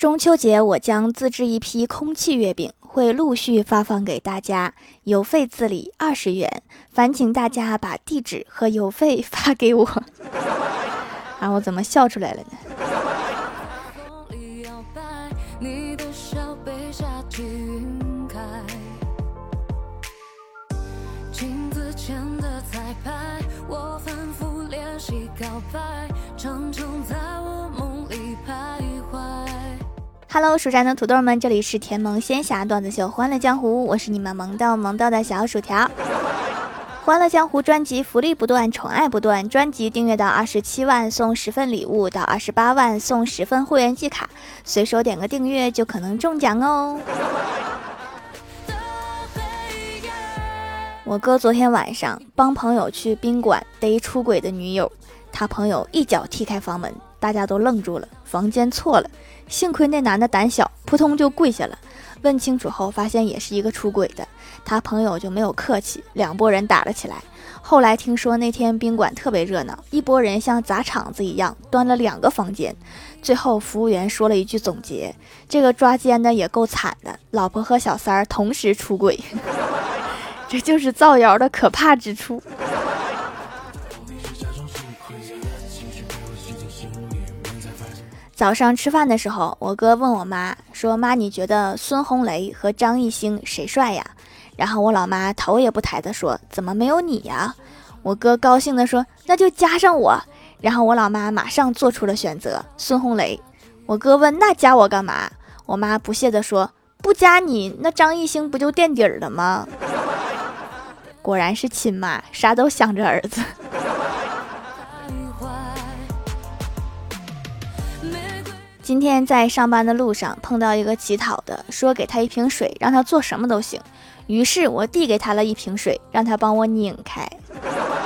中秋节我将自制一批空气月饼，会陆续发放给大家，邮费自理二十元，烦请大家把地址和邮费 发给我。啊，我怎么笑出来了呢在我反复练习告白，长城在我？Hello，蜀山的土豆们，这里是甜萌仙侠段子秀《欢乐江湖》，我是你们萌到萌到的小薯条。《欢乐江湖》专辑福利不断，宠爱不断，专辑订阅到二十七万送十份礼物，到二十八万送十份会员季卡，随手点个订阅就可能中奖哦。我哥昨天晚上帮朋友去宾馆逮出轨的女友，他朋友一脚踢开房门，大家都愣住了，房间错了。幸亏那男的胆小，扑通就跪下了。问清楚后，发现也是一个出轨的。他朋友就没有客气，两拨人打了起来。后来听说那天宾馆特别热闹，一拨人像砸场子一样端了两个房间。最后服务员说了一句总结：这个抓奸的也够惨的，老婆和小三儿同时出轨，这就是造谣的可怕之处。早上吃饭的时候，我哥问我妈说：“妈，你觉得孙红雷和张艺兴谁帅呀？”然后我老妈头也不抬的说：“怎么没有你呀？”我哥高兴的说：“那就加上我。”然后我老妈马上做出了选择：孙红雷。我哥问：“那加我干嘛？”我妈不屑的说：“不加你，那张艺兴不就垫底儿了吗？”果然是亲妈，啥都想着儿子。今天在上班的路上碰到一个乞讨的，说给他一瓶水，让他做什么都行。于是我递给他了一瓶水，让他帮我拧开。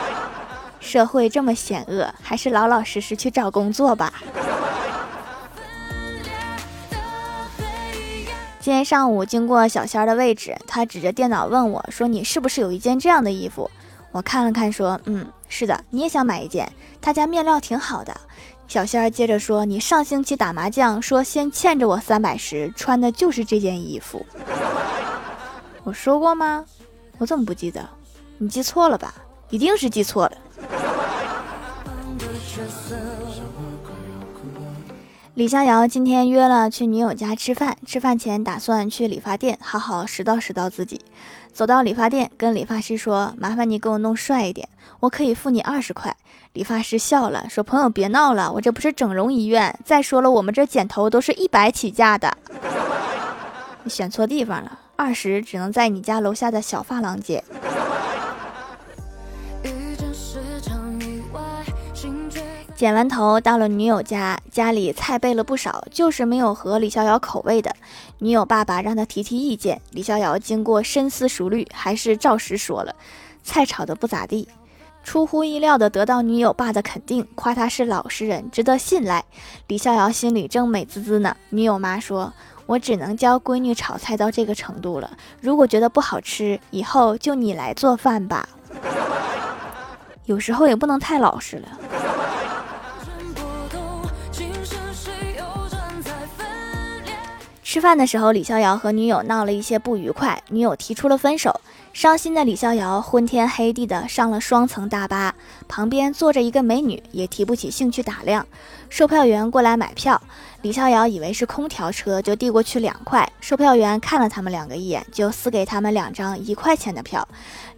社会这么险恶，还是老老实实去找工作吧。今天上午经过小仙儿的位置，他指着电脑问我说：“你是不是有一件这样的衣服？”我看了看，说：“嗯，是的，你也想买一件？他家面料挺好的。”小仙儿接着说：“你上星期打麻将说先欠着我三百时，穿的就是这件衣服。我说过吗？我怎么不记得？你记错了吧？一定是记错了。”李逍遥今天约了去女友家吃饭，吃饭前打算去理发店好好拾掇拾掇自己。走到理发店，跟理发师说：“麻烦你给我弄帅一点，我可以付你二十块。”理发师笑了，说：“朋友别闹了，我这不是整容医院。再说了，我们这剪头都是一百起价的。你选错地方了，二十只能在你家楼下的小发廊剪。”剪完头到了女友家，家里菜备了不少，就是没有合李逍遥口味的。女友爸爸让他提提意见，李逍遥经过深思熟虑，还是照实说了：“菜炒的不咋地。”出乎意料的得到女友爸的肯定，夸他是老实人，值得信赖。李逍遥心里正美滋滋呢。女友妈说：“我只能教闺女炒菜到这个程度了，如果觉得不好吃，以后就你来做饭吧。有时候也不能太老实了。”吃饭的时候，李逍遥和女友闹了一些不愉快，女友提出了分手。伤心的李逍遥昏天黑地的上了双层大巴，旁边坐着一个美女，也提不起兴趣打量。售票员过来买票，李逍遥以为是空调车，就递过去两块。售票员看了他们两个一眼，就撕给他们两张一块钱的票。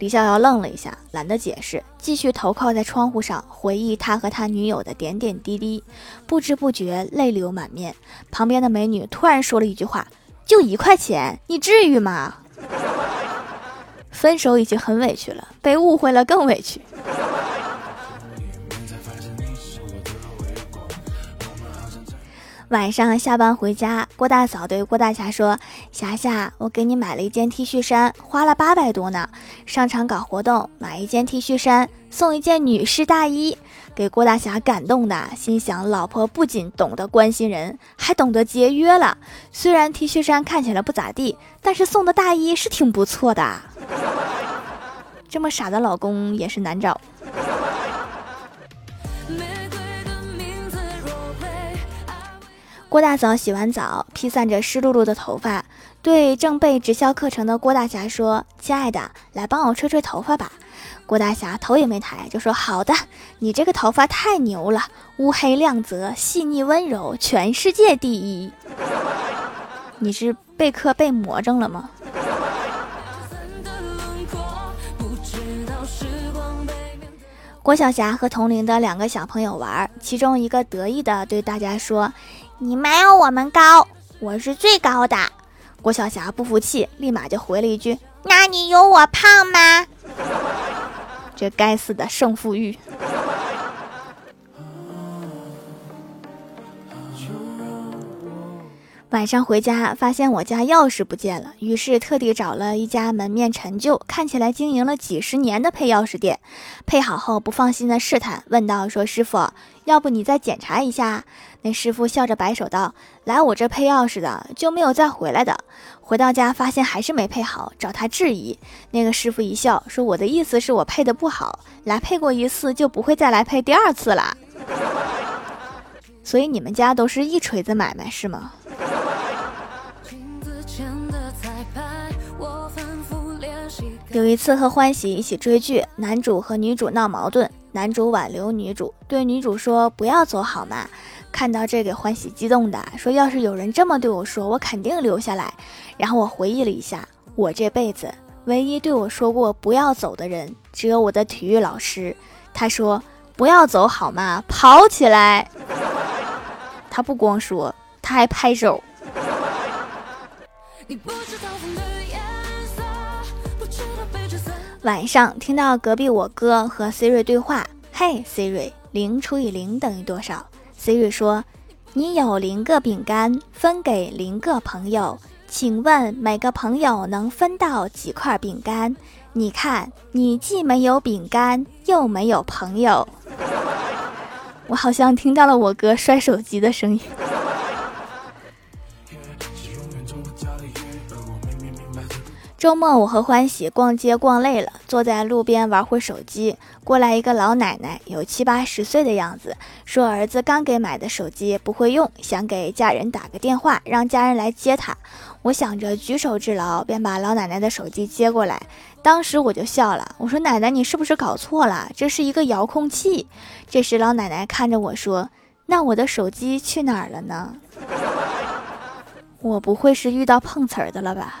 李逍遥愣了一下，懒得解释，继续头靠在窗户上回忆他和他女友的点点滴滴，不知不觉泪流满面。旁边的美女突然说了一句话：“就一块钱，你至于吗？” 分手已经很委屈了，被误会了更委屈。晚上下班回家，郭大嫂对郭大侠说：“霞霞，我给你买了一件 T 恤衫，花了八百多呢。商场搞活动，买一件 T 恤衫送一件女士大衣。”给郭大侠感动的，心想：老婆不仅懂得关心人，还懂得节约了。虽然 T 恤衫看起来不咋地，但是送的大衣是挺不错的。这么傻的老公也是难找。郭大嫂洗完澡，披散着湿漉漉的头发，对正备直销课程的郭大侠说：“亲爱的，来帮我吹吹头发吧。”郭大侠头也没抬就说：“好的，你这个头发太牛了，乌黑亮泽，细腻温柔，全世界第一。你是备课被魔怔了吗？”郭晓霞和同龄的两个小朋友玩，其中一个得意的对大家说：“你没有我们高，我是最高的。”郭晓霞不服气，立马就回了一句：“那你有我胖吗？”这该死的胜负欲。晚上回家，发现我家钥匙不见了，于是特地找了一家门面陈旧、看起来经营了几十年的配钥匙店。配好后，不放心的试探，问道：“说师傅，要不你再检查一下？”那师傅笑着摆手道：“来我这配钥匙的就没有再回来的。”回到家发现还是没配好，找他质疑。那个师傅一笑说：“我的意思是我配的不好，来配过一次就不会再来配第二次了。”所以你们家都是一锤子买卖是吗？有一次和欢喜一起追剧，男主和女主闹矛盾，男主挽留女主，对女主说：“不要走好吗？”看到这给欢喜激动的说：“要是有人这么对我说，我肯定留下来。”然后我回忆了一下，我这辈子唯一对我说过“不要走”的人，只有我的体育老师。他说：“不要走好吗？跑起来！” 他不光说，他还拍手。晚上听到隔壁我哥和 Siri 对话：“嘿，Siri，零除以零等于多少？”Siri 说：“你有零个饼干，分给零个朋友，请问每个朋友能分到几块饼干？你看，你既没有饼干，又没有朋友。”我好像听到了我哥摔手机的声音。周末，我和欢喜逛街逛累了，坐在路边玩会手机。过来一个老奶奶，有七八十岁的样子，说儿子刚给买的手机不会用，想给家人打个电话，让家人来接他。我想着举手之劳，便把老奶奶的手机接过来。当时我就笑了，我说：“奶奶，你是不是搞错了？这是一个遥控器。”这时老奶奶看着我说：“那我的手机去哪儿了呢？”我不会是遇到碰瓷儿的了吧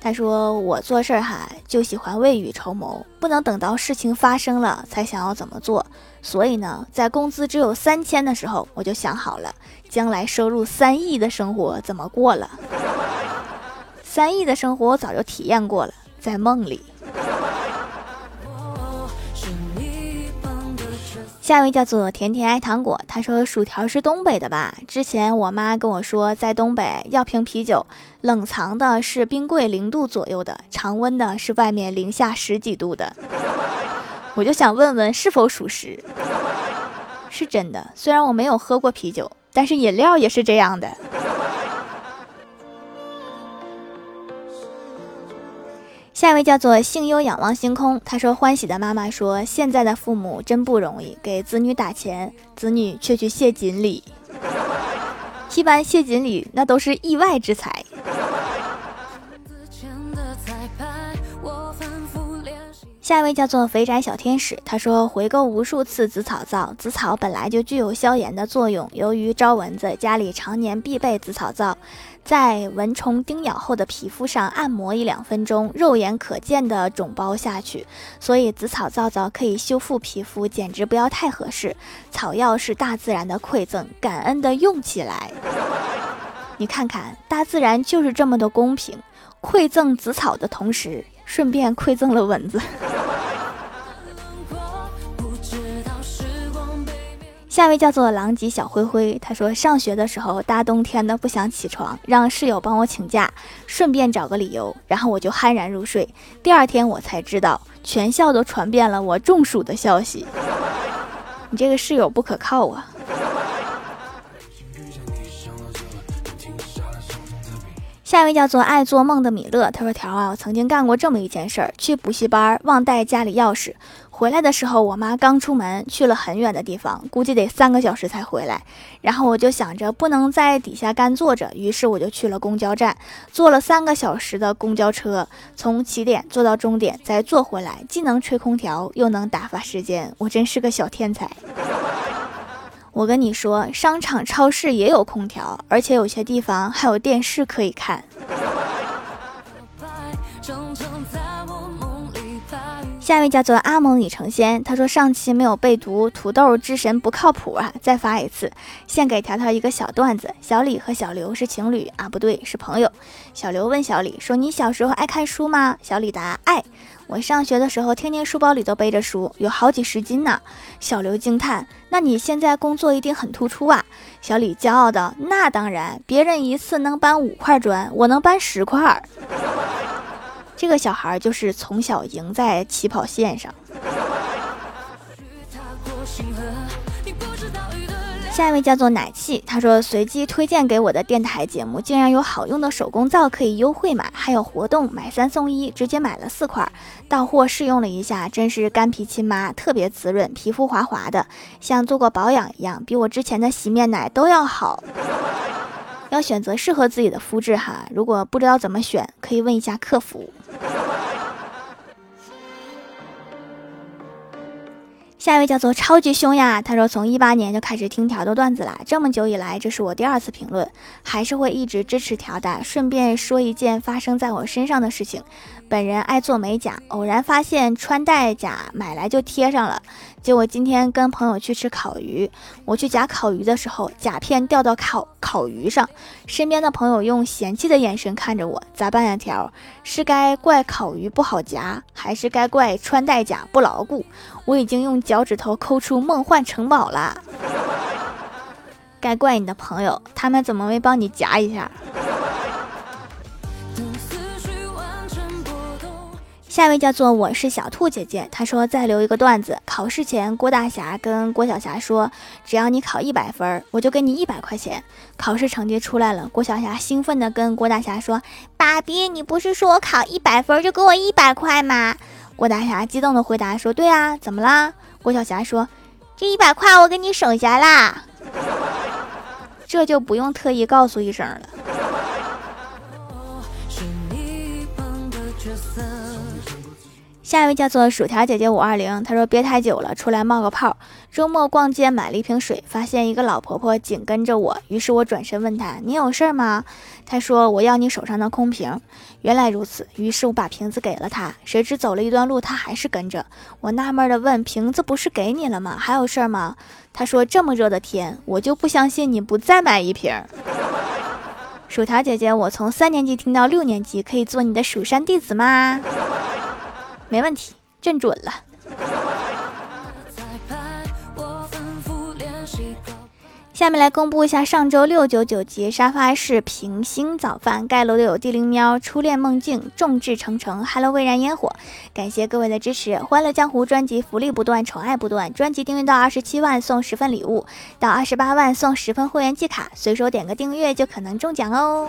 他说：“我做事儿哈，就喜欢未雨绸缪，不能等到事情发生了才想要怎么做。所以呢，在工资只有三千的时候，我就想好了，将来收入三亿的生活怎么过了。三亿的生活我早就体验过了，在梦里。”下一位叫做甜甜爱糖果，他说薯条是东北的吧？之前我妈跟我说，在东北要瓶啤酒，冷藏的是冰柜零度左右的，常温的是外面零下十几度的。我就想问问是否属实？是真的，虽然我没有喝过啤酒，但是饮料也是这样的。下一位叫做幸优仰望星空，他说：“欢喜的妈妈说，现在的父母真不容易，给子女打钱，子女却去谢锦鲤。一般谢锦鲤那都是意外之财。”下一位叫做肥宅小天使，他说回购无数次紫草皂，紫草本来就具有消炎的作用，由于招蚊子，家里常年必备紫草皂，在蚊虫叮咬后的皮肤上按摩一两分钟，肉眼可见的肿包下去，所以紫草皂皂可以修复皮肤，简直不要太合适。草药是大自然的馈赠，感恩的用起来。你看看，大自然就是这么的公平，馈赠紫草的同时。顺便馈赠了蚊子。下一位叫做狼藉小灰灰，他说上学的时候大冬天的不想起床，让室友帮我请假，顺便找个理由，然后我就酣然入睡。第二天我才知道，全校都传遍了我中暑的消息。你这个室友不可靠啊！下一位叫做爱做梦的米勒，他说：“条啊，我曾经干过这么一件事儿，去补习班忘带家里钥匙，回来的时候我妈刚出门，去了很远的地方，估计得三个小时才回来。然后我就想着不能在底下干坐着，于是我就去了公交站，坐了三个小时的公交车，从起点坐到终点，再坐回来，既能吹空调，又能打发时间，我真是个小天才。”我跟你说，商场、超市也有空调，而且有些地方还有电视可以看。下一位叫做阿蒙已成仙，他说上期没有被读，土豆之神不靠谱啊！再发一次，献给条条一个小段子：小李和小刘是情侣啊，不对，是朋友。小刘问小李说：“你小时候爱看书吗？”小李答：“爱。”我上学的时候，天天书包里都背着书，有好几十斤呢。小刘惊叹：“那你现在工作一定很突出啊？”小李骄傲的：“那当然，别人一次能搬五块砖，我能搬十块。”这个小孩就是从小赢在起跑线上。下一位叫做奶气，他说随机推荐给我的电台节目竟然有好用的手工皂可以优惠买，还有活动买三送一，直接买了四块，到货试用了一下，真是干皮亲妈，特别滋润，皮肤滑滑的，像做过保养一样，比我之前的洗面奶都要好。要选择适合自己的肤质哈，如果不知道怎么选，可以问一下客服。下一位叫做超级凶呀，他说从一八年就开始听条的段子啦，这么久以来，这是我第二次评论，还是会一直支持条的。顺便说一件发生在我身上的事情，本人爱做美甲，偶然发现穿戴甲，买来就贴上了。结果今天跟朋友去吃烤鱼，我去夹烤鱼的时候，甲片掉到烤烤鱼上，身边的朋友用嫌弃的眼神看着我，咋办呀？条是该怪烤鱼不好夹，还是该怪穿戴甲不牢固？我已经用脚趾头抠出梦幻城堡了，该怪你的朋友，他们怎么没帮你夹一下？下一位叫做我是小兔姐姐，她说再留一个段子。考试前，郭大侠跟郭晓霞说：“只要你考一百分，我就给你一百块钱。”考试成绩出来了，郭晓霞兴奋地跟郭大侠说：“爸比，你不是说我考一百分就给我一百块吗？”郭大侠激动的回答说：“对啊，怎么啦？”郭晓霞说：“这一百块我给你省下啦，这就不用特意告诉一声了。”下一位叫做薯条姐姐五二零，她说憋太久了，出来冒个泡。周末逛街买了一瓶水，发现一个老婆婆紧跟着我，于是我转身问她：“你有事吗？”她说：“我要你手上的空瓶。”原来如此，于是我把瓶子给了她。谁知走了一段路，她还是跟着我，纳闷的问：“瓶子不是给你了吗？还有事吗？”她说：“这么热的天，我就不相信你不再买一瓶。”薯条姐姐，我从三年级听到六年级，可以做你的蜀山弟子吗？没问题，认准了。下面来公布一下上周六九九级沙发是平星早饭盖楼的有地灵喵、初恋梦境、众志成城、Hello 蔚然烟火，感谢各位的支持！欢乐江湖专辑福利不断，宠爱不断，专辑订阅到二十七万送十份礼物，到二十八万送十份会员季卡，随手点个订阅就可能中奖哦。